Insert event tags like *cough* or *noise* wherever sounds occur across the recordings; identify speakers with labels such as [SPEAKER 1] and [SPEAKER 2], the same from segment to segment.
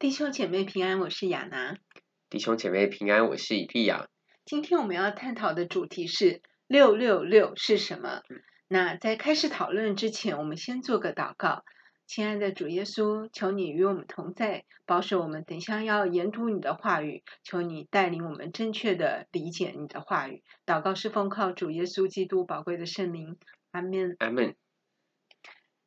[SPEAKER 1] 弟兄姐妹平安，我是亚拿。
[SPEAKER 2] 弟兄姐妹平安，我是以利亚。
[SPEAKER 1] 今天我们要探讨的主题是六六六是什么？那在开始讨论之前，我们先做个祷告。亲爱的主耶稣，求你与我们同在，保守我们。等下要研读你的话语，求你带领我们正确的理解你的话语。祷告是奉靠主耶稣基督宝贵的圣名，阿门。
[SPEAKER 2] 阿门。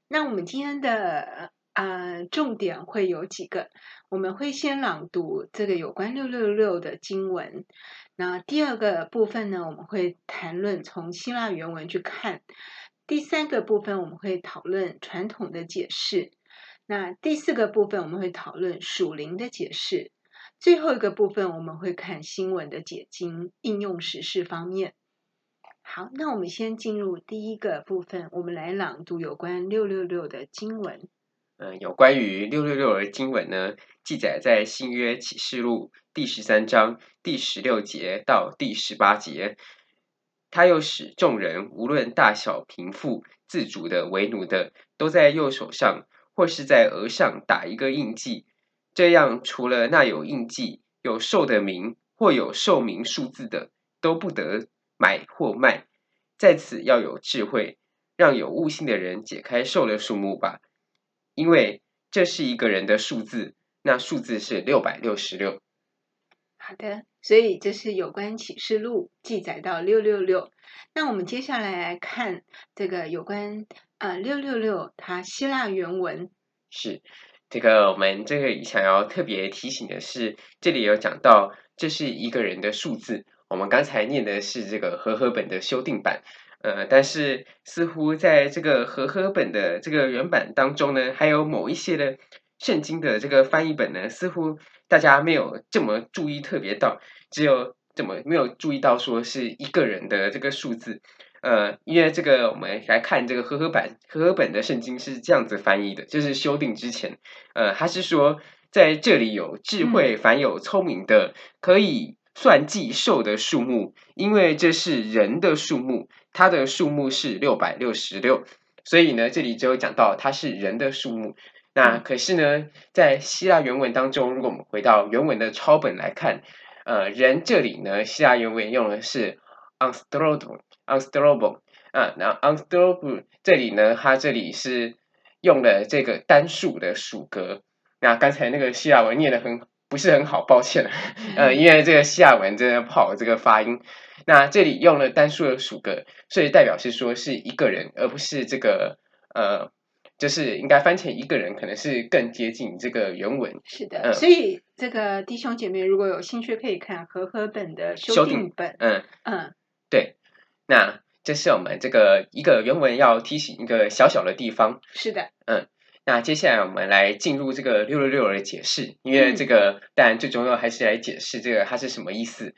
[SPEAKER 1] 那我们今天的。啊、呃，重点会有几个，我们会先朗读这个有关六六六的经文。那第二个部分呢，我们会谈论从希腊原文去看。第三个部分我们会讨论传统的解释。那第四个部分我们会讨论属灵的解释。最后一个部分我们会看新闻的解经应用实事方面。好，那我们先进入第一个部分，我们来朗读有关六六六的经文。
[SPEAKER 2] 嗯，有关于六六六的经文呢，记载在新约启示录第十三章第十六节到第十八节。他又使众人无论大小贫富、自主的为奴的，都在右手上或是在额上打一个印记。这样，除了那有印记、有兽的名或有兽名数字的，都不得买或卖。在此要有智慧，让有悟性的人解开兽的数目吧。因为这是一个人的数字，那数字是六百六十六。
[SPEAKER 1] 好的，所以这是有关启示录记载到六六六。那我们接下来来看这个有关呃六六六，它希腊原文
[SPEAKER 2] 是这个。我们这个想要特别提醒的是，这里有讲到这是一个人的数字。我们刚才念的是这个和合本的修订版。呃，但是似乎在这个和合本的这个原版当中呢，还有某一些的圣经的这个翻译本呢，似乎大家没有这么注意特别到，只有怎么没有注意到说是一个人的这个数字。呃，因为这个我们来看这个和合版和合本的圣经是这样子翻译的，就是修订之前，呃，他是说在这里有智慧，凡有聪明的可以。算计兽的数目，因为这是人的数目，它的数目是六百六十六，所以呢，这里只有讲到它是人的数目。那可是呢，在希腊原文当中，如果我们回到原文的抄本来看，呃，人这里呢，希腊原文用的是 anstrobo，anstrobo 啊，那 anstrobo 这里呢，它这里是用了这个单数的数格。那刚才那个希腊文念得很。不是很好，抱歉，*laughs* 呃，因为这个希腊文真的不好这个发音。那这里用了单数的数个，所以代表是说是一个人，而不是这个呃，就是应该翻成一个人，可能是更接近这个原文。
[SPEAKER 1] 是的，嗯、所以这个弟兄姐妹如果有兴趣，可以看和合本的修订本。
[SPEAKER 2] 嗯嗯，对。那这是我们这个一个原文要提醒一个小小的地方。
[SPEAKER 1] 是的，
[SPEAKER 2] 嗯。那接下来我们来进入这个六六六的解释，因为这个当然最重要还是来解释这个它是什么意思。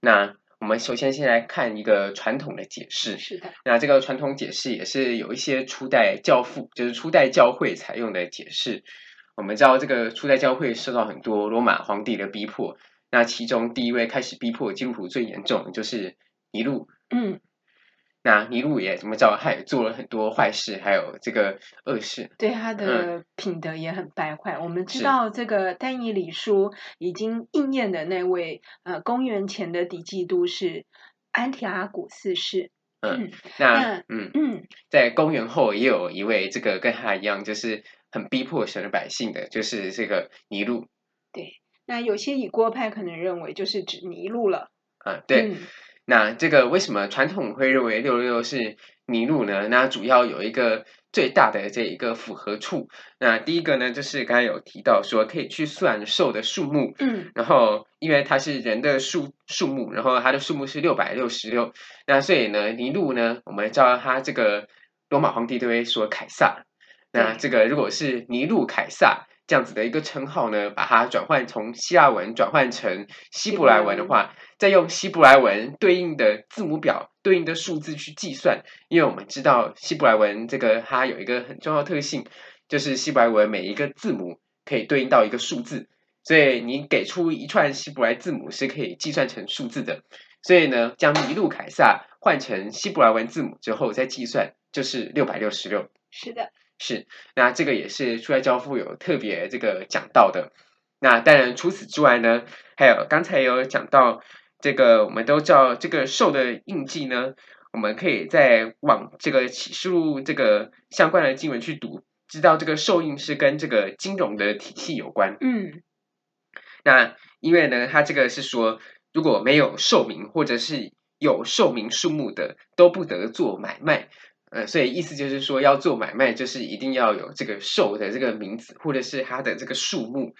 [SPEAKER 2] 那我们首先先来看一个传统的解释。
[SPEAKER 1] 是的。
[SPEAKER 2] 那这个传统解释也是有一些初代教父，就是初代教会采用的解释。我们知道这个初代教会受到很多罗马皇帝的逼迫，那其中第一位开始逼迫基督徒最严重的就是尼禄。嗯。那尼禄也怎么着？他也做了很多坏事，还有这个恶事，
[SPEAKER 1] 对他的品德也很败坏。嗯、我们知道这个丹尼里书已经应验的那位，呃，公元前的底基督是安提阿古四世。
[SPEAKER 2] 嗯，那嗯嗯，在公元后也有一位这个跟他一样，就是很逼迫神的百姓的，就是这个尼禄。
[SPEAKER 1] 对，那有些以郭派可能认为就是指尼禄了。
[SPEAKER 2] 嗯，对。嗯那这个为什么传统会认为六六六是尼禄呢？那主要有一个最大的这一个符合处。那第一个呢，就是刚才有提到说可以去算兽的数目，嗯，然后因为它是人的数数目，然后它的数目是六百六十六，那所以呢，尼禄呢，我们叫他这个罗马皇帝都会说凯撒。那这个如果是尼禄凯撒。这样子的一个称号呢，把它转换从希腊文转换成希伯来文的话，再用希伯来文对应的字母表、对应的数字去计算，因为我们知道希伯来文这个它有一个很重要的特性，就是希伯来文每一个字母可以对应到一个数字，所以你给出一串希伯来字母是可以计算成数字的。所以呢，将尼禄凯撒换成希伯来文字母之后再计算，就是六百六十六。
[SPEAKER 1] 是的。
[SPEAKER 2] 是，那这个也是初代教父有特别这个讲到的。那当然，除此之外呢，还有刚才有讲到这个，我们都知道这个兽的印记呢，我们可以在往这个启示录这个相关的经文去读，知道这个兽印是跟这个金融的体系有关。
[SPEAKER 1] 嗯，
[SPEAKER 2] 那因为呢，它这个是说，如果没有兽名或者是有兽名数目的，都不得做买卖。呃，所以意思就是说，要做买卖，就是一定要有这个兽的这个名字，或者是它的这个数目。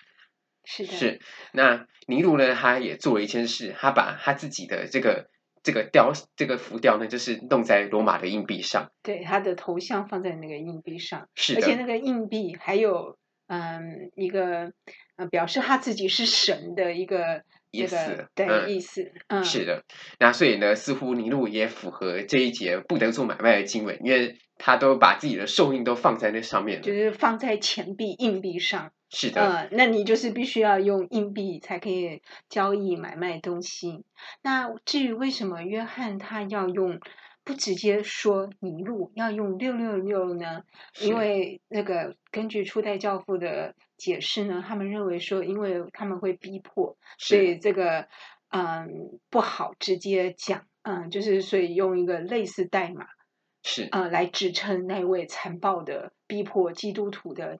[SPEAKER 1] 是的。
[SPEAKER 2] 是。那尼禄呢，他也做了一件事，他把他自己的这个这个雕这个浮雕呢，就是弄在罗马的硬币上。
[SPEAKER 1] 对，他的头像放在那个硬币上。
[SPEAKER 2] 是的。
[SPEAKER 1] 而且那个硬币还有嗯一个呃表示他自己是神的一个。
[SPEAKER 2] 意思，
[SPEAKER 1] 对、
[SPEAKER 2] 嗯、
[SPEAKER 1] 意思，嗯，
[SPEAKER 2] 是的。那所以呢，似乎尼禄也符合这一节不得做买卖的经文，因为他都把自己的寿命都放在那上面，
[SPEAKER 1] 就是放在钱币硬币上。
[SPEAKER 2] 是的，
[SPEAKER 1] 嗯，那你就是必须要用硬币才可以交易买卖东西。那至于为什么约翰他要用不直接说尼禄，要用六六六呢？因为那个根据初代教父的。解释呢？他们认为说，因为他们会逼迫，所以这个嗯不好直接讲，嗯，就是所以用一个类似代码
[SPEAKER 2] 是
[SPEAKER 1] 呃来指称那位残暴的逼迫基督徒的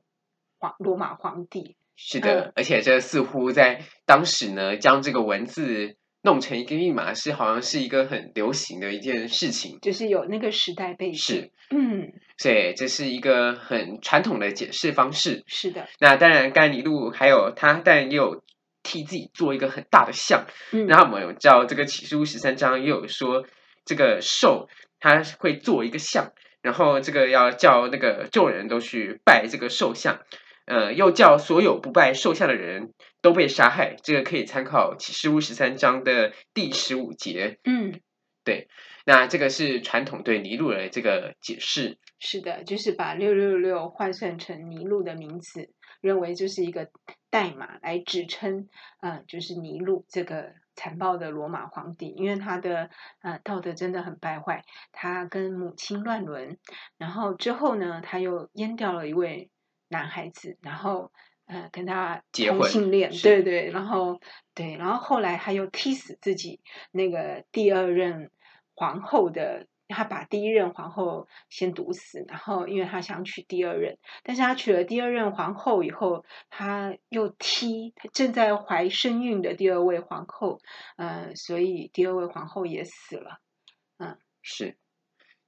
[SPEAKER 1] 皇罗马皇帝。
[SPEAKER 2] 是的，嗯，而且这似乎在当时呢，将这个文字。弄成一个密码是好像是一个很流行的一件事情，
[SPEAKER 1] 就是有那个时代背景。
[SPEAKER 2] 是，
[SPEAKER 1] 嗯，
[SPEAKER 2] 所以这是一个很传统的解释方式。
[SPEAKER 1] 是的。那
[SPEAKER 2] 当然，甘尼路还有他，但也有替自己做一个很大的像。嗯，然后我们有叫这个启示录十三章也有说，这个兽他会做一个像，然后这个要叫那个众人都去拜这个兽像。呃，又叫所有不拜兽像的人都被杀害。这个可以参考启示录十三章的第十五节。
[SPEAKER 1] 嗯，
[SPEAKER 2] 对，那这个是传统对尼禄的这个解释。
[SPEAKER 1] 是的，就是把六六六换算成尼禄的名字，认为就是一个代码来指称，呃，就是尼禄这个残暴的罗马皇帝，因为他的呃道德真的很败坏，他跟母亲乱伦，然后之后呢，他又阉掉了一位。男孩子，然后呃跟他同性恋，对。对，然后对，然后后来他又踢死自己那个第二任皇后的，他把第一任皇后先毒死，然后因为他想娶第二任，但是他娶了第二任皇后以后，他又踢他正在怀身孕的第二位皇后，呃，所以第二位皇后也死了，嗯，
[SPEAKER 2] 是，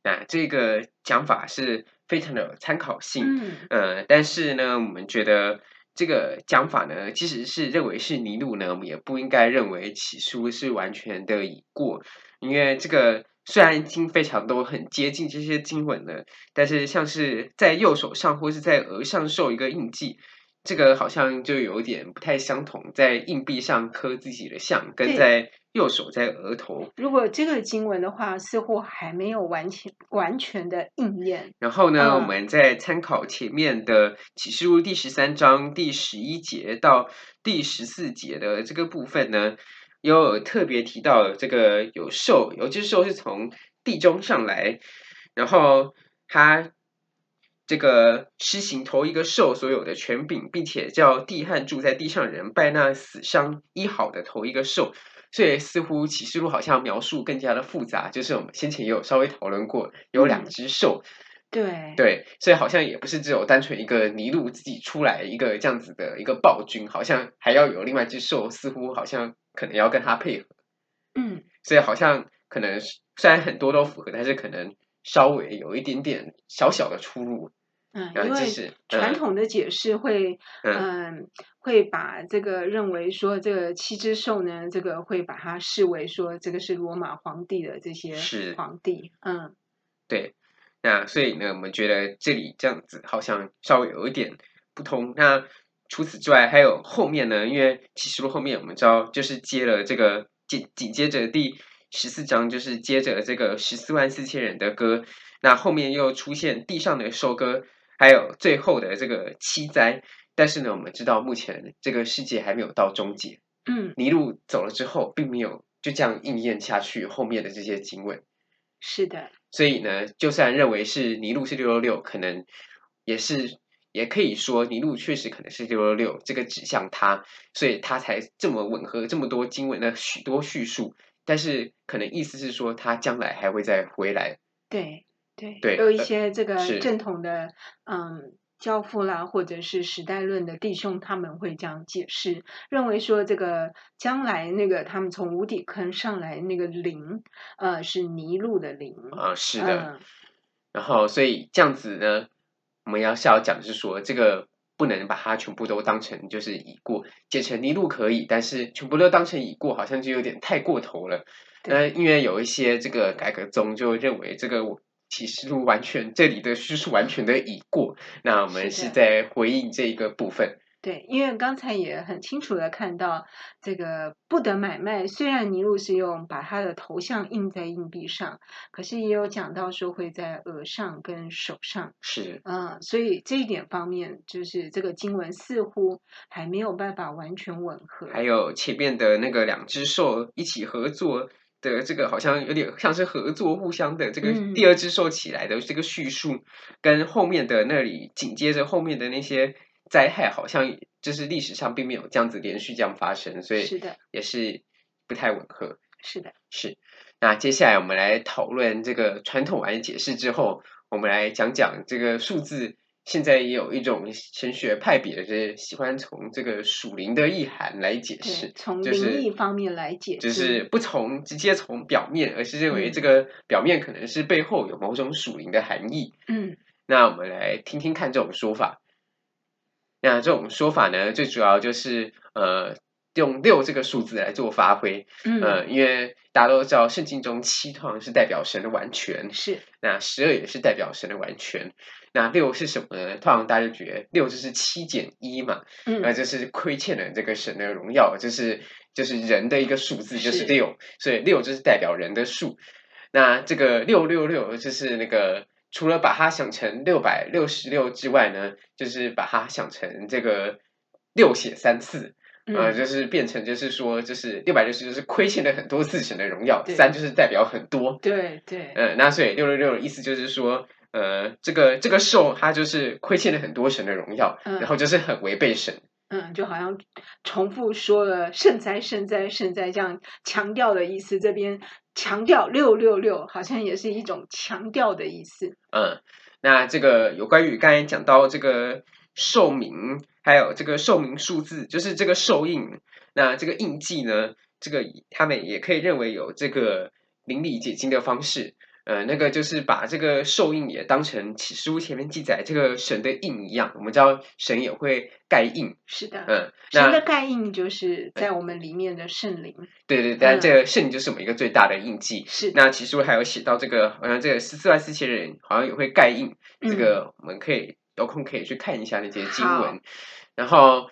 [SPEAKER 2] 那这个讲法是。非常的有参考性，
[SPEAKER 1] 嗯，
[SPEAKER 2] 呃，但是呢，我们觉得这个讲法呢，其实是认为是尼禄呢，我们也不应该认为启书是完全的已过，因为这个虽然经非常多很接近这些经文呢，但是像是在右手上或是在额上受一个印记。这个好像就有点不太相同，在硬币上刻自己的像，跟在右手在额头。
[SPEAKER 1] 如果这个经文的话，似乎还没有完全完全的应验。
[SPEAKER 2] 然后呢，嗯、我们再参考前面的启示录第十三章第十一节到第十四节的这个部分呢，有特别提到这个有兽，有只兽是从地中上来，然后它。这个施行头一个兽所有的权柄，并且叫地汉住在地上人拜那死伤医好的头一个兽，所以似乎启示录好像描述更加的复杂。就是我们先前也有稍微讨论过，有两只兽，
[SPEAKER 1] 嗯、对
[SPEAKER 2] 对，所以好像也不是只有单纯一个尼禄自己出来一个这样子的一个暴君，好像还要有另外一只兽，似乎好像可能要跟他配合。
[SPEAKER 1] 嗯，
[SPEAKER 2] 所以好像可能虽然很多都符合，但是可能稍微有一点点小小的出入。
[SPEAKER 1] 嗯，因为传统的解释会，嗯，嗯，会把这个认为说这个七只兽呢，这个会把它视为说这个是罗马皇帝的这些皇帝，嗯，
[SPEAKER 2] 对，那所以呢，我们觉得这里这样子好像稍微有一点不通。那除此之外，还有后面呢，因为启示录后面我们知道就是接了这个紧紧接着第十四章，就是接着这个十四万四千人的歌，那后面又出现地上的收割。还有最后的这个七灾，但是呢，我们知道目前这个世界还没有到终结。
[SPEAKER 1] 嗯，
[SPEAKER 2] 尼禄走了之后，并没有就这样应验下去后面的这些经文。
[SPEAKER 1] 是的，
[SPEAKER 2] 所以呢，就算认为是尼禄是六六六，可能也是也可以说尼禄确实可能是六六六，这个指向他，所以他才这么吻合这么多经文的许多叙述。但是可能意思是说，他将来还会再回来。
[SPEAKER 1] 对对
[SPEAKER 2] 对，
[SPEAKER 1] 有一些这个正统的
[SPEAKER 2] 是
[SPEAKER 1] 嗯教父啦，或者是时代论的弟兄，他们会这样解释，认为说这个将来那个他们从无底坑上来那个灵，呃，是泥路的灵
[SPEAKER 2] 啊，是的。
[SPEAKER 1] 嗯
[SPEAKER 2] 然后，所以这样子呢，我们要是要讲的是说，这个不能把它全部都当成就是已过，解成泥路可以，但是全部都当成已过，好像就有点太过头了。那因为有一些这个改革宗就认为这个启示录完全这里的叙述完全的已过，那我们是在回应这一个部分。
[SPEAKER 1] 对，因为刚才也很清楚的看到，这个不得买卖，虽然尼禄是用把他的头像印在硬币上，可是也有讲到说会在额上跟手上。
[SPEAKER 2] 是，
[SPEAKER 1] 嗯，所以这一点方面，就是这个经文似乎还没有办法完全吻合。
[SPEAKER 2] 还有前面的那个两只兽一起合作的这个，好像有点像是合作互相的这个第二只兽起来的这个叙述，嗯、跟后面的那里紧接着后面的那些。灾害好像就是历史上并没有这样子连续这样发生，所以是的，也是不太吻合。
[SPEAKER 1] 是的，
[SPEAKER 2] 是。那接下来我们来讨论这个传统完解释之后，我们来讲讲这个数字。现在也有一种神学派别是喜欢从这个属灵的意涵来解释，
[SPEAKER 1] 从灵异方面来解释，
[SPEAKER 2] 就是、就是不从直接从表面，而是认为这个表面可能是背后有某种属灵的含义。
[SPEAKER 1] 嗯，
[SPEAKER 2] 那我们来听听看这种说法。那这种说法呢，最主要就是呃，用六这个数字来做发挥。
[SPEAKER 1] 嗯，
[SPEAKER 2] 呃，因为大家都知道，圣经中七通常是代表神的完全，
[SPEAKER 1] 是。
[SPEAKER 2] 那十二也是代表神的完全。那六是什么呢？通常大家就觉得六就是七减一嘛，
[SPEAKER 1] 嗯，
[SPEAKER 2] 那就是亏欠了这个神的荣耀，就是就是人的一个数字就是六，所以六就是代表人的数。那这个六六六就是那个。除了把它想成六百六十六之外呢，就是把它想成这个六写三次，啊、
[SPEAKER 1] 嗯
[SPEAKER 2] 呃，就是变成就是说，就是六百六十就是亏欠了很多次神的荣耀，三就是代表很多，
[SPEAKER 1] 对对，
[SPEAKER 2] 嗯、呃，那所以六六六的意思就是说，呃，这个这个兽它就是亏欠了很多神的荣耀，
[SPEAKER 1] 嗯、
[SPEAKER 2] 然后就是很违背神。
[SPEAKER 1] 嗯，就好像重复说了“圣哉，圣哉，圣哉”这样强调的意思。这边强调六六六，好像也是一种强调的意思。
[SPEAKER 2] 嗯，那这个有关于刚才讲到这个寿名，还有这个寿名数字，就是这个寿印。那这个印记呢，这个他们也可以认为有这个邻里解经的方式。呃，那个就是把这个兽印也当成启示录前面记载这个神的印一样，我们知道神也会盖印，
[SPEAKER 1] 是的，
[SPEAKER 2] 嗯，
[SPEAKER 1] 神的盖印就是在我们里面的圣灵，
[SPEAKER 2] 对对，但这个圣灵就是我们一个最大的印记。是、嗯，那启示录还有写到这个，好像这个十四万四千人好像也会盖印，这个我们可以有空可以去看一下那些经文，然后。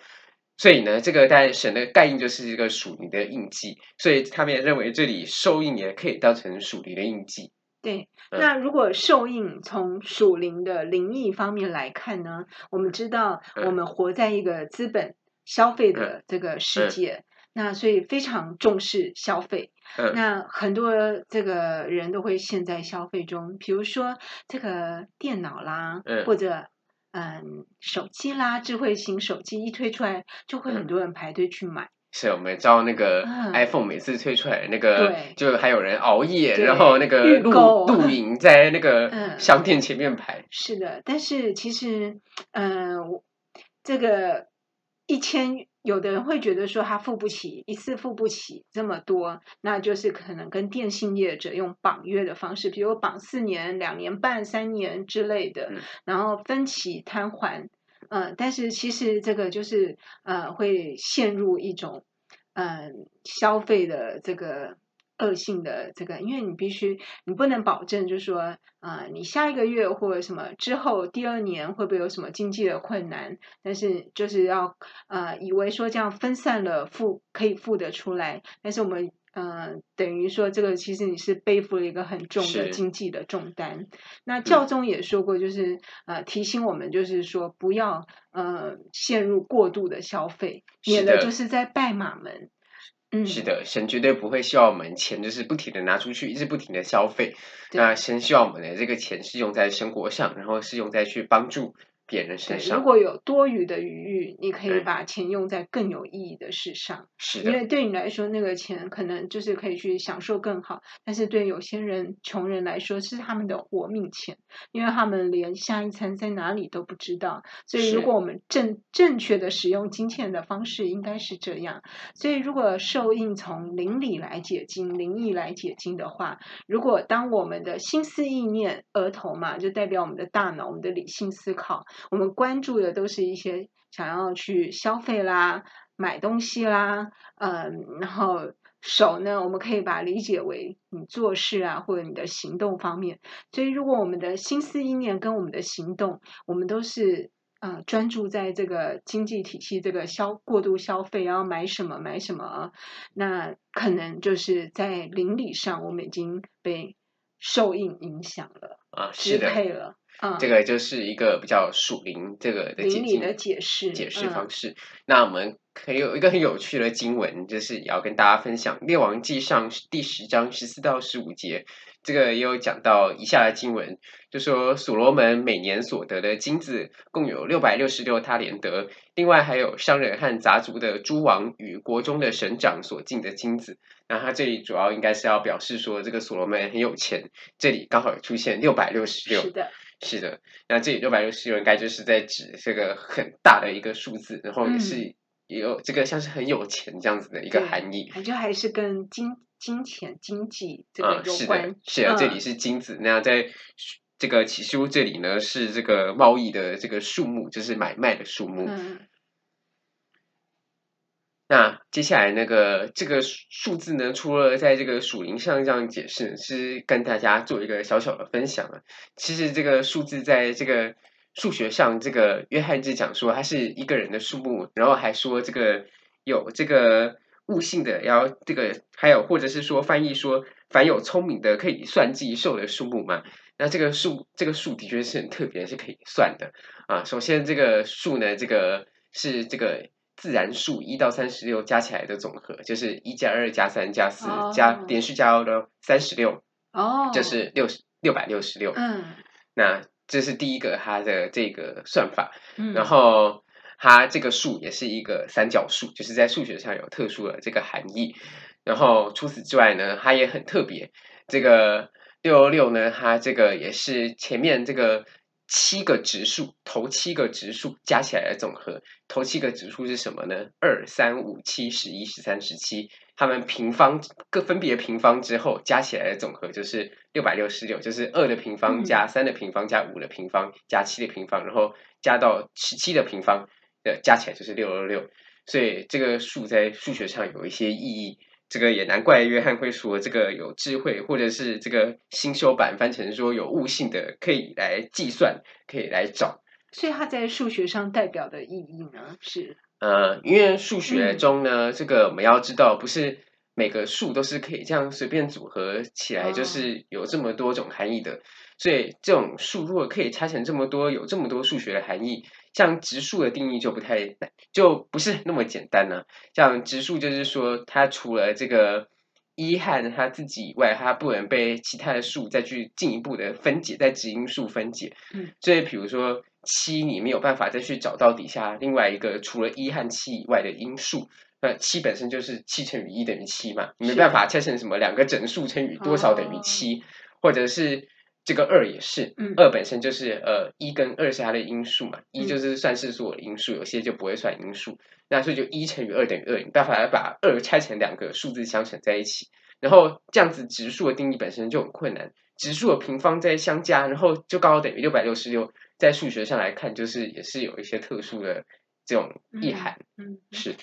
[SPEAKER 2] 所以呢，这个在神的盖印就是一个属灵的印记，所以他们也认为这里兽印也可以当成属灵的印记。
[SPEAKER 1] 对，那如果受印从属灵的灵异方面来看呢？我们知道我们活在一个资本消费的这个世界，那所以非常重视消费。
[SPEAKER 2] 嗯、
[SPEAKER 1] 那很多这个人都会陷在消费中，比如说这个电脑啦，
[SPEAKER 2] 嗯、
[SPEAKER 1] 或者嗯手机啦，智慧型手机一推出来，就会很多人排队去买。嗯
[SPEAKER 2] 是我们知道那个 iPhone 每次推出来那个，就还有人熬夜，然后那个露露营在那个商店前面排。
[SPEAKER 1] 是的，但是其实，嗯、呃，这个一千，有的人会觉得说他付不起，一次付不起这么多，那就是可能跟电信业者用绑约的方式，比如绑四年、两年半、三年之类的，然后分期摊还。嗯，但是其实这个就是呃，会陷入一种嗯消费的这个恶性的这个，因为你必须你不能保证，就是说啊、你下一个月或者什么之后第二年会不会有什么经济的困难，但是就是要呃以为说这样分散了付可以付得出来，但是我们。嗯、呃，等于说这个其实你是背负了一个很重的经济的重担。那教宗也说过，就是呃提醒我们，就是说不要呃陷入过度的消费，免得就是在拜马门。嗯，
[SPEAKER 2] 是的，神绝对不会希望我们钱就是不停的拿出去，一直不停的消费。那神希望我们的这个钱是用在生活上，然后是用在去帮助别人身上。
[SPEAKER 1] 如果有多余的余裕，你可以把钱用在更有意义的事上。
[SPEAKER 2] 是
[SPEAKER 1] 的，因为对你来说，那个钱可能就是可以去享受更好，但是对有些人、穷人来说，是他们的活命钱，因为他们连下一餐在哪里都不知道。所以，如果我们正正确的使用金钱的方式，应该是这样。所以，如果受印从灵里来解经、灵意来解经的话，如果当我们的心思意念，额头嘛，就代表我们的大脑、我们的理性思考。我们关注的都是一些想要去消费啦、买东西啦，嗯，然后手呢，我们可以把它理解为你做事啊，或者你的行动方面。所以，如果我们的心思意念跟我们的行动，我们都是呃专注在这个经济体系这个消过度消费，然后买什么买什么，那可能就是在灵理上，我们已经被受印影响了
[SPEAKER 2] 啊，支
[SPEAKER 1] 配了。
[SPEAKER 2] 嗯，这个就是一个比较属灵这个的解
[SPEAKER 1] 解释
[SPEAKER 2] 解释方式。嗯、那我们可以有一个很有趣的经文，就是也要跟大家分享《列王纪上》第十章十四到十五节。这个也有讲到以下的经文，就说所罗门每年所得的金子共有六百六十六他连得，另外还有商人和杂族的诸王与国中的省长所进的金子。那他这里主要应该是要表示说，这个所罗门很有钱。这里刚好出现六百六十六。
[SPEAKER 1] 是的。
[SPEAKER 2] 是的，那这里六百六十六应该就是在指这个很大的一个数字，然后也是也有这个像是很有钱这样子的一个含义，
[SPEAKER 1] 感觉还是跟金金钱经济这个有关。
[SPEAKER 2] 嗯、是的，是的，这里是金子。嗯、那在这个起书这里呢，是这个贸易的这个数目，就是买卖的数目。嗯那接下来那个这个数字呢，除了在这个属灵上这样解释，是跟大家做一个小小的分享啊。其实这个数字在这个数学上，这个约翰就讲说它是一个人的数目，然后还说这个有这个悟性的，然后这个还有或者是说翻译说凡有聪明的可以算计兽的数目嘛。那这个数这个数的确是很特别，是可以算的啊。首先这个数呢，这个是这个。自然数一到三十六加起来的总和，就是一加二加三加四加连续加到三十六，哦，就是六十六百六十六。嗯，那这是第一个它的这个算法。嗯，然后它这个数也是一个三角数，就是在数学上有特殊的这个含义。然后除此之外呢，它也很特别。这个六六六呢，它这个也是前面这个。七个指数，头七个指数加起来的总和。头七个指数是什么呢？二、三、五、七、十一、十三、十七。它们平方各分别平方之后加起来的总和就是六百六十六，就是二的平方加三的平方加五的平方加七的平方，然后加到十七的平方，呃，加起来就是六六六。所以这个数在数学上有一些意义。这个也难怪约翰会说这个有智慧，或者是这个新修版翻成说有悟性的，可以来计算，可以来找。
[SPEAKER 1] 所以它在数学上代表的意义呢是？
[SPEAKER 2] 呃，因为数学中呢，嗯、这个我们要知道，不是每个数都是可以这样随便组合起来，就是有这么多种含义的。哦、所以这种数如果可以拆成这么多，有这么多数学的含义。像植数的定义就不太就不是那么简单了。像植数就是说，它除了这个一和它自己以外，它不能被其他的数再去进一步的分解，在质因数分解。嗯，所以比如说七，你没有办法再去找到底下另外一个除了一和七以外的因数。那七本身就是七乘以一等于七嘛，你没办法拆成什么两个整数乘以多少等于七，或者是。这个二也是，二本身就是呃一跟二是它的因数嘛，一就是算式数的因数，有些就不会算因数，那所以就一乘以二等于二，你办法来把二拆成两个数字相乘在一起，然后这样子质数的定义本身就很困难，质数的平方再相加，然后就刚好等于六百六十六，在数学上来看就是也是有一些特殊的这种意涵，嗯，是。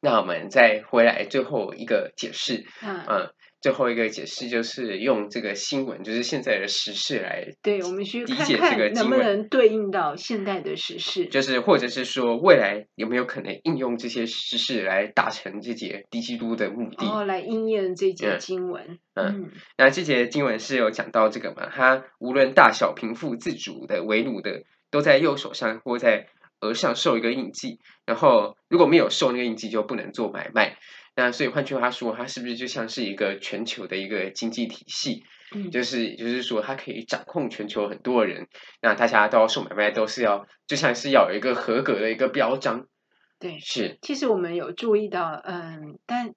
[SPEAKER 2] 那我们再回来最后一个解释，嗯。最后一个解释就是用这个新闻，就是现在的时事来
[SPEAKER 1] 对，我们去看看能不能对应到现代的时事，
[SPEAKER 2] 就是或者是说未来有没有可能应用这些时事来达成这节低基督的目的，
[SPEAKER 1] 然后来应验这节经文。
[SPEAKER 2] 嗯，嗯，那这节经文是有讲到这个嘛？他无论大小贫富自主的为奴的，都在右手上或在额上受一个印记，然后如果没有受那个印记，就不能做买卖。那所以换句话说，它是不是就像是一个全球的一个经济体系？嗯，就是也就是说，它可以掌控全球很多人。那大家都要做买卖，都是要就像是要有一个合格的一个标章。
[SPEAKER 1] 对，
[SPEAKER 2] 是。
[SPEAKER 1] 其实我们有注意到，嗯，但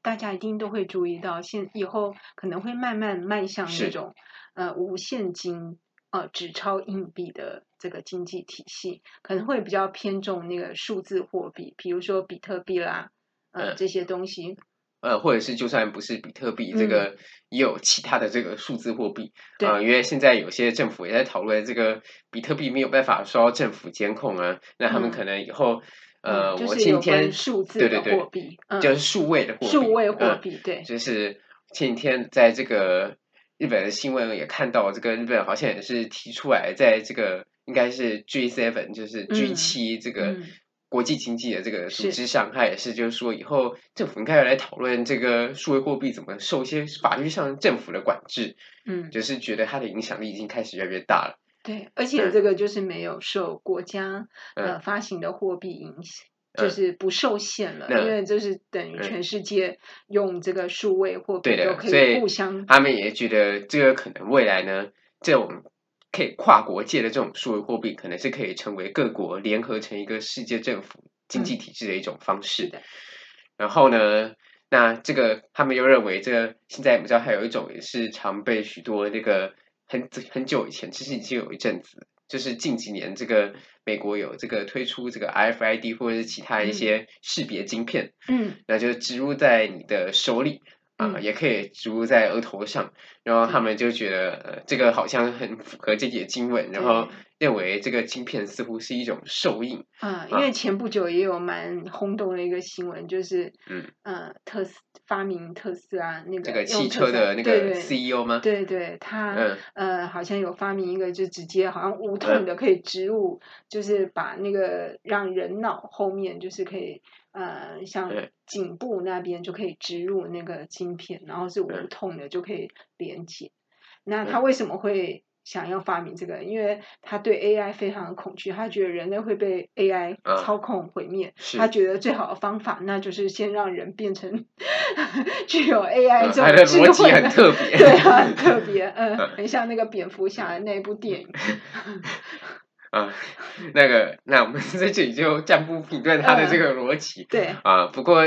[SPEAKER 1] 大家一定都会注意到，现以后可能会慢慢迈向那种呃无现金呃纸钞硬币的这个经济体系，可能会比较偏重那个数字货币，比如说比特币啦。呃，这些东西，
[SPEAKER 2] 呃，或者是就算不是比特币，这个也有其他的这个数字货币，啊、嗯呃，因为现在有些政府也在讨论这个比特币没有办法受到政府监控啊，那他们可能以后，嗯、呃，
[SPEAKER 1] 嗯、
[SPEAKER 2] 我今天
[SPEAKER 1] 数字的货币，
[SPEAKER 2] 对对对，嗯、就是数位的货币，
[SPEAKER 1] 数位货币，对，
[SPEAKER 2] 就是前几天在这个日本的新闻也看到，这个日本好像也是提出来，在这个应该是 G seven 就是 G 七这个。国际经济的这个组织上，它也是就是说，以后政府应该要来讨论这个数位货币怎么受一些法律上政府的管制。嗯，就是觉得它的影响力已经开始越来越大了。
[SPEAKER 1] 对，而且这个就是没有受国家、嗯、呃发行的货币影响，嗯、就是不受限了，嗯、因为就是等于全世界用这个数位货币都可以互相。
[SPEAKER 2] 他们也觉得这个可能未来呢，这种。可以跨国界的这种数位货币，可能是可以成为各国联合成一个世界政府经济体制的一种方式。嗯、然后呢，那这个他们又认为，这个现在我们知道还有一种也是常被许多那个很很久以前，其实已经有一阵子，就是近几年这个美国有这个推出这个 RFID 或者是其他一些识别晶片，嗯，那就植入在你的手里。啊、呃，也可以植入在额头上，然后他们就觉得，呃，这个好像很符合这节经文，然后认为这个晶片似乎是一种兽印。
[SPEAKER 1] 啊，因为前不久也有蛮轰动的一个新闻，就是，嗯，呃，特斯发明特斯拉那个
[SPEAKER 2] 这个汽车的那个 CEO 吗？
[SPEAKER 1] 对对，他，嗯、呃，好像有发明一个，就直接好像无痛的可以植入，嗯、就是把那个让人脑后面就是可以。呃，像颈部那边就可以植入那个晶片，然后是无痛的就可以连接。那他为什么会想要发明这个？因为他对 AI 非常的恐惧，他觉得人类会被 AI 操控毁灭。他觉得最好的方法，那就是先让人变成 *laughs* 具有 AI 这种智慧的。
[SPEAKER 2] 特别，*laughs*
[SPEAKER 1] 对啊，很特别，*laughs* 嗯，很像那个蝙蝠侠的那部电影。
[SPEAKER 2] 啊，那个，那我们在 *laughs* 这里就暂不评论他的这个逻辑。
[SPEAKER 1] 呃、对
[SPEAKER 2] 啊，不过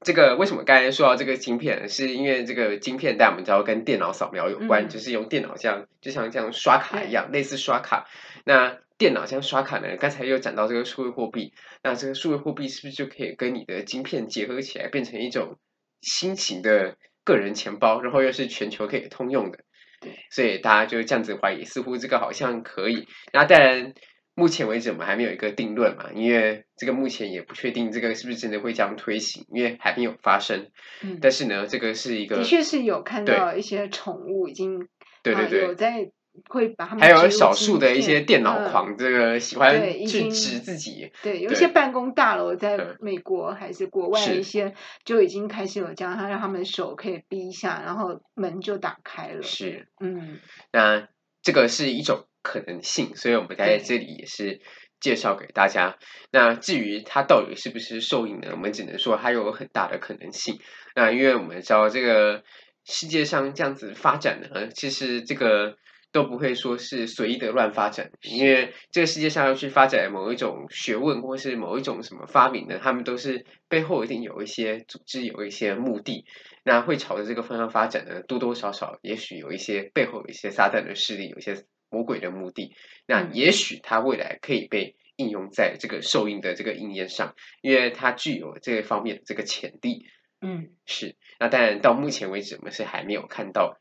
[SPEAKER 2] 这个为什么刚才说到这个晶片？是因为这个晶片，但我们知道跟电脑扫描有关，嗯、就是用电脑像，就像这样刷卡一样，类似刷卡。那电脑像刷卡呢？刚才又讲到这个数位货币，那这个数位货币是不是就可以跟你的晶片结合起来，变成一种新型的个人钱包，然后又是全球可以通用的？对，所以大家就这样子怀疑，似乎这个好像可以。那当然，目前为止我们还没有一个定论嘛，因为这个目前也不确定这个是不是真的会这样推行，因为还没有发生。嗯，但是呢，这个是一个
[SPEAKER 1] 的确是有看到一些宠物已经
[SPEAKER 2] 对对对、呃、
[SPEAKER 1] 有在。会把他们
[SPEAKER 2] 还有少数的一些电脑狂，这个喜欢去指自己。
[SPEAKER 1] 对，有一些办公大楼在美国还是国外，一些就已经开始有这样，他让他们手可以逼一下，然后门就打开了。
[SPEAKER 2] 是，
[SPEAKER 1] 嗯，
[SPEAKER 2] 那这个是一种可能性，所以我们在这里也是介绍给大家。那至于它到底是不是受益呢？我们只能说它有很大的可能性。那因为我们知道这个世界上这样子发展呢，其实这个。都不会说是随意的乱发展，因为这个世界上要去发展某一种学问，或是某一种什么发明呢，他们都是背后一定有一些组织，有一些目的。那会朝着这个方向发展的，多多少少也许有一些背后有一些撒旦的势力，有一些魔鬼的目的。那也许它未来可以被应用在这个兽印的这个应验上，因为它具有这方面的这个潜力。
[SPEAKER 1] 嗯，
[SPEAKER 2] 是。那当然到目前为止，我们是还没有看到。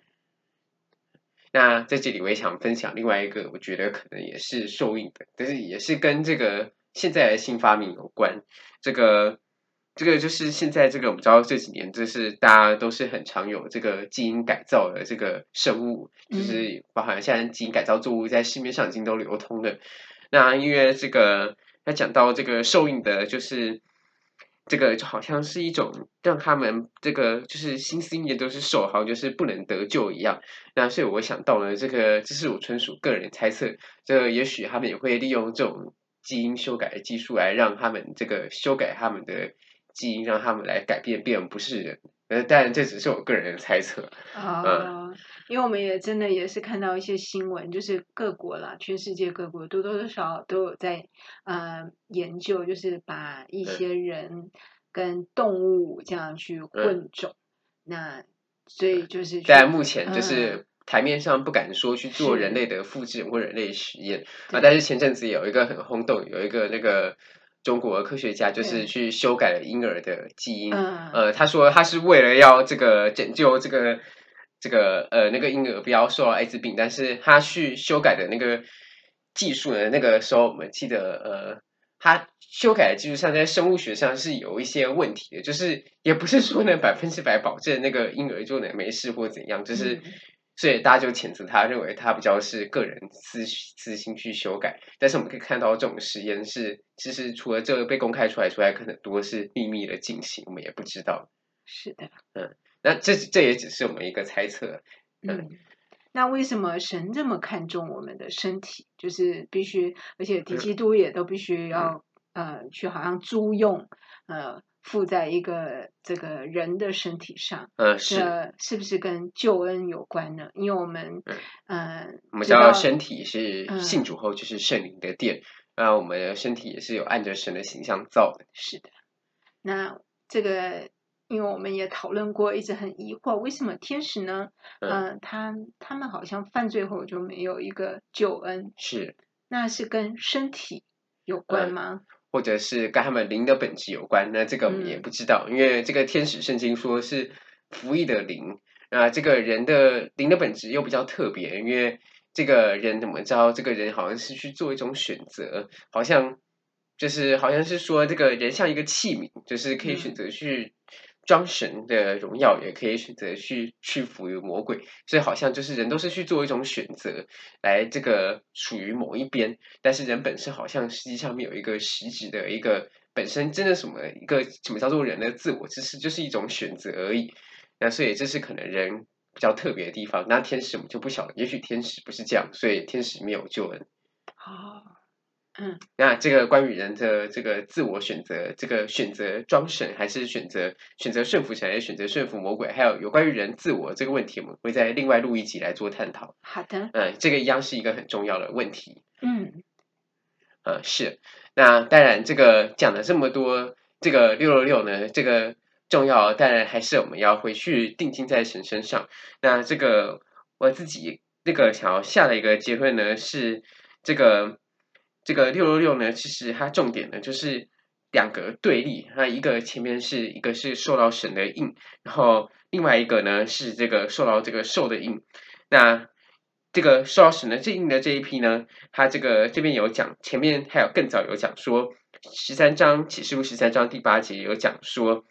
[SPEAKER 2] 那在这里我也想分享另外一个，我觉得可能也是受孕的，但是也是跟这个现在的新发明有关。这个这个就是现在这个我们知道这几年，就是大家都是很常有这个基因改造的这个生物，就是包含现在基因改造作物在市面上已经都流通了。那因为这个要讲到这个受孕的，就是。这个就好像是一种让他们这个就是心思意念都是兽，好像就是不能得救一样。那所以我想到了这个，这是我纯属个人猜测。这也许他们也会利用这种基因修改的技术来让他们这个修改他们的基因，让他们来改变，变不是人。呃，但这只是我个人的猜测。
[SPEAKER 1] 啊、哦，嗯、因为我们也真的也是看到一些新闻，就是各国啦，全世界各国多多少少都有在呃研究，就是把一些人跟动物这样去混种。嗯、那所以就是
[SPEAKER 2] 在目前就是台面上不敢说去做人类的复制或人类实验啊，但是前阵子有一个很轰动，有一个那个。中国科学家就是去修改了婴儿的基因，嗯、呃，他说他是为了要这个拯救这个这个呃那个婴儿不要受到艾滋病，但是他去修改的那个技术呢，那个时候我们记得呃，他修改的技术上在生物学上是有一些问题的，就是也不是说呢百分之百保证那个婴儿就能没事或怎样，就是。嗯所以大家就谴责他，认为他比较是个人私私心去修改。但是我们可以看到，这种实验室其实除了这个被公开出来之外，可能多是秘密的进行，我们也不知道。
[SPEAKER 1] 是的，
[SPEAKER 2] 嗯，那这这也只是我们一个猜测。嗯，
[SPEAKER 1] 嗯，那为什么神这么看重我们的身体？就是必须，而且敌基督也都必须要、嗯、呃去好像租用呃。附在一个这个人的身体上，
[SPEAKER 2] 呃，是，
[SPEAKER 1] 是不是跟救恩有关呢？因为我们，嗯，
[SPEAKER 2] 我们知道身体是信主后就是圣灵的殿，那我们的身体也是有按着神的形象造的。
[SPEAKER 1] 是的，那这个，因为我们也讨论过，一直很疑惑，为什么天使呢？嗯，他他们好像犯罪后就没有一个救恩，
[SPEAKER 2] 是，
[SPEAKER 1] 那是跟身体有关吗？
[SPEAKER 2] 或者是跟他们灵的本质有关，那这个我们也不知道，嗯、因为这个天使圣经说是服役的灵，那这个人的灵的本质又比较特别，因为这个人怎么着，这个人好像是去做一种选择，好像就是好像是说这个人像一个器皿，就是可以选择去。装神的荣耀，也可以选择去屈服于魔鬼，所以好像就是人都是去做一种选择，来这个属于某一边。但是人本身好像实际上面有一个实质的一个本身真的什么一个什么叫做人的自我，其实就是一种选择而已。那所以这是可能人比较特别的地方。那天使我们就不晓得，也许天使不是这样，所以天使没有救恩。
[SPEAKER 1] 啊。嗯，
[SPEAKER 2] 那这个关于人的这个自我选择，这个选择装神还是选择选择顺服神，还是选择顺服魔鬼，还有有关于人自我这个问题，我们会在另外录一集来做探讨。
[SPEAKER 1] 好的，
[SPEAKER 2] 嗯，这个一样是一个很重要的问题。
[SPEAKER 1] 嗯，
[SPEAKER 2] 呃，是。那当然，这个讲了这么多，这个六六六呢，这个重要，当然还是我们要回去定睛在神身上。那这个我自己那个想要下的一个结论呢，是这个。这个六六六呢，其实它重点呢就是两个对立，那一个前面是一个是受到神的印，然后另外一个呢是这个受到这个兽的印。那这个受到神的这印的这一批呢，它这个这边有讲，前面还有更早有讲说，十三章启示录十三章第八节有讲说，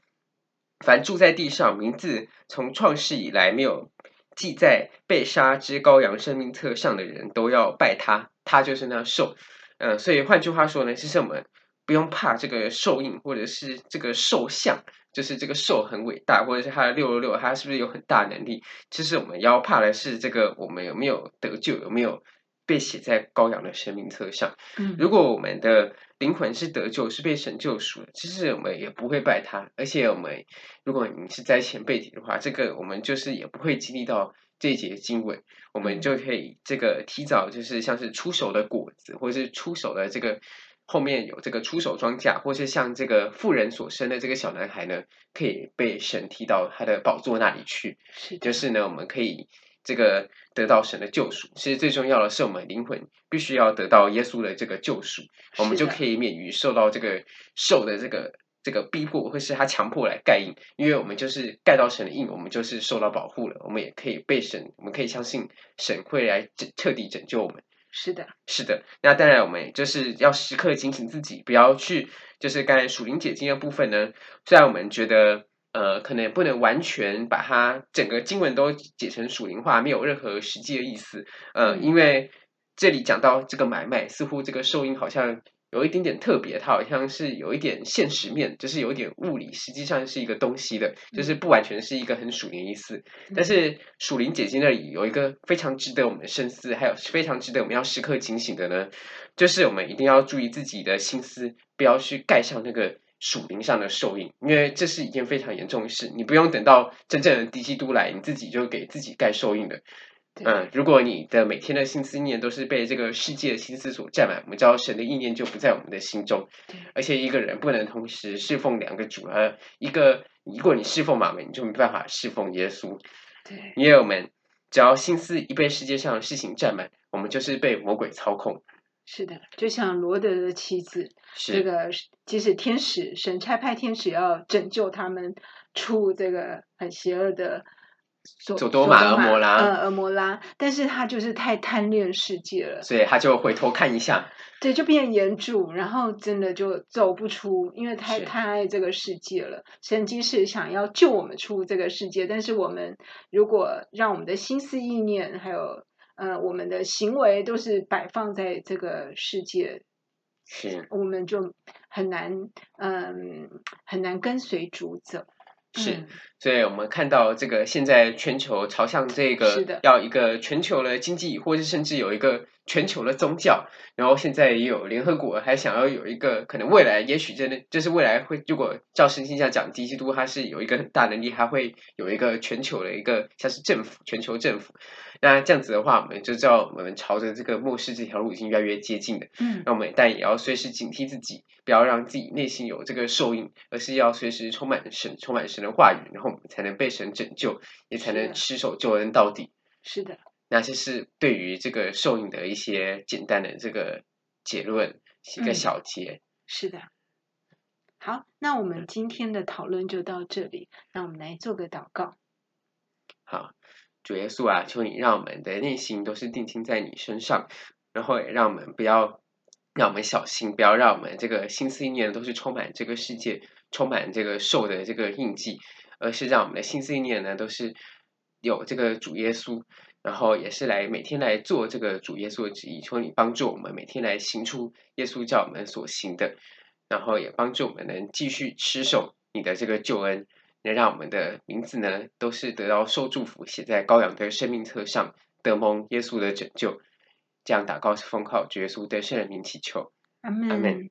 [SPEAKER 2] 凡住在地上，名字从创世以来没有记在被杀之羔羊生命册上的人都要拜他，他就是那兽。呃，所以换句话说呢，其实我们不用怕这个兽印，或者是这个兽像，就是这个兽很伟大，或者是它的六六六，它是不是有很大能力？其实我们要怕的是这个我们有没有得救，有没有被写在羔羊的生命册上。
[SPEAKER 1] 嗯，
[SPEAKER 2] 如果我们的灵魂是得救，是被神救赎的，其实我们也不会拜他。而且我们，如果你是在前被提的话，这个我们就是也不会经历到。这一节经文，我们就可以这个提早，就是像是出手的果子，或者是出手的这个后面有这个出手庄稼，或是像这个妇人所生的这个小男孩呢，可以被神提到他的宝座那里去。
[SPEAKER 1] 是
[SPEAKER 2] 就是呢，我们可以这个得到神的救赎。其实最重要的是，我们灵魂必须要得到耶稣的这个救
[SPEAKER 1] 赎，
[SPEAKER 2] 我们就可以免于受到这个受的这个。这个逼迫会是他强迫来盖印，因为我们就是盖到神的印，我们就是受到保护了，我们也可以被神，我们可以相信神会来彻底拯救我们。
[SPEAKER 1] 是的，
[SPEAKER 2] 是的。那当然，我们就是要时刻警醒自己，不要去就是刚才属灵解经的部分呢。虽然我们觉得呃，可能也不能完全把它整个经文都解成属灵化，没有任何实际的意思。呃，嗯、因为这里讲到这个买卖，似乎这个兽印好像。有一点点特别，它好像是有一点现实面，就是有一点物理，实际上是一个东西的，就是不完全是一个很属灵意思。但是属灵姐姐那里有一个非常值得我们深思，还有非常值得我们要时刻警醒的呢，就是我们一定要注意自己的心思，不要去盖上那个属灵上的受印，因为这是一件非常严重的事。你不用等到真正的敌基督来，你自己就给自己盖受印的。嗯，如果你的每天的心思意念都是被这个世界的心思所占满，我们知道神的意念就不在我们的心中。而且一个人不能同时侍奉两个主，而一个如果你侍奉马门，你就没办法侍奉耶稣。
[SPEAKER 1] 对，
[SPEAKER 2] 因为我们只要心思一被世界上的事情占满，我们就是被魔鬼操控。
[SPEAKER 1] 是的，就像罗德的妻子，这个即使天使神差派天使要拯救他们出这个很邪恶的
[SPEAKER 2] 索多玛、蛾摩拉，
[SPEAKER 1] 呃，蛾摩拉，但是他就是太贪恋世界了，
[SPEAKER 2] 所以他就回头看一下，
[SPEAKER 1] 对，就变严主，然后真的就走不出，因为太太爱这个世界了。神即使想要救我们出这个世界，但是我们如果让我们的心思意念还有。呃，我们的行为都是摆放在这个世界，
[SPEAKER 2] 是，
[SPEAKER 1] 我们就很难，嗯，很难跟随主走。
[SPEAKER 2] 是，嗯、所以我们看到这个现在全球朝向这个，要一个全球的经济，或者甚至有一个全球的宗教。然后现在也有联合国还想要有一个可能未来，也许真的就是未来会，如果照圣经上讲，敌基督它是有一个很大能力，还会有一个全球的一个像是政府，全球政府。那这样子的话，我们就知道我们朝着这个末世这条路已经越来越接近了。
[SPEAKER 1] 嗯，
[SPEAKER 2] 那我们但也要随时警惕自己，不要让自己内心有这个受印，而是要随时充满神，充满神的话语，然后我们才能被神拯救，也才能持守救恩到底。
[SPEAKER 1] 是的，
[SPEAKER 2] 那这是对于这个受印的一些简单的这个结论，一个小结。
[SPEAKER 1] 嗯，是的。好，那我们今天的讨论就到这里，那我们来做个祷告。
[SPEAKER 2] 好。主耶稣啊，求你让我们的内心都是定睛在你身上，然后也让我们不要，让我们小心，不要让我们这个心思意念都是充满这个世界，充满这个兽的这个印记，而是让我们的心思意念呢都是有这个主耶稣，然后也是来每天来做这个主耶稣的旨意。求你帮助我们每天来行出耶稣叫我们所行的，然后也帮助我们能继续持守你的这个救恩。能让我们的名字呢，都是得到受祝福，写在羔羊的生命册上，得蒙耶稣的拯救。这样祷告是奉靠主耶稣的圣人名祈求，
[SPEAKER 1] 阿门。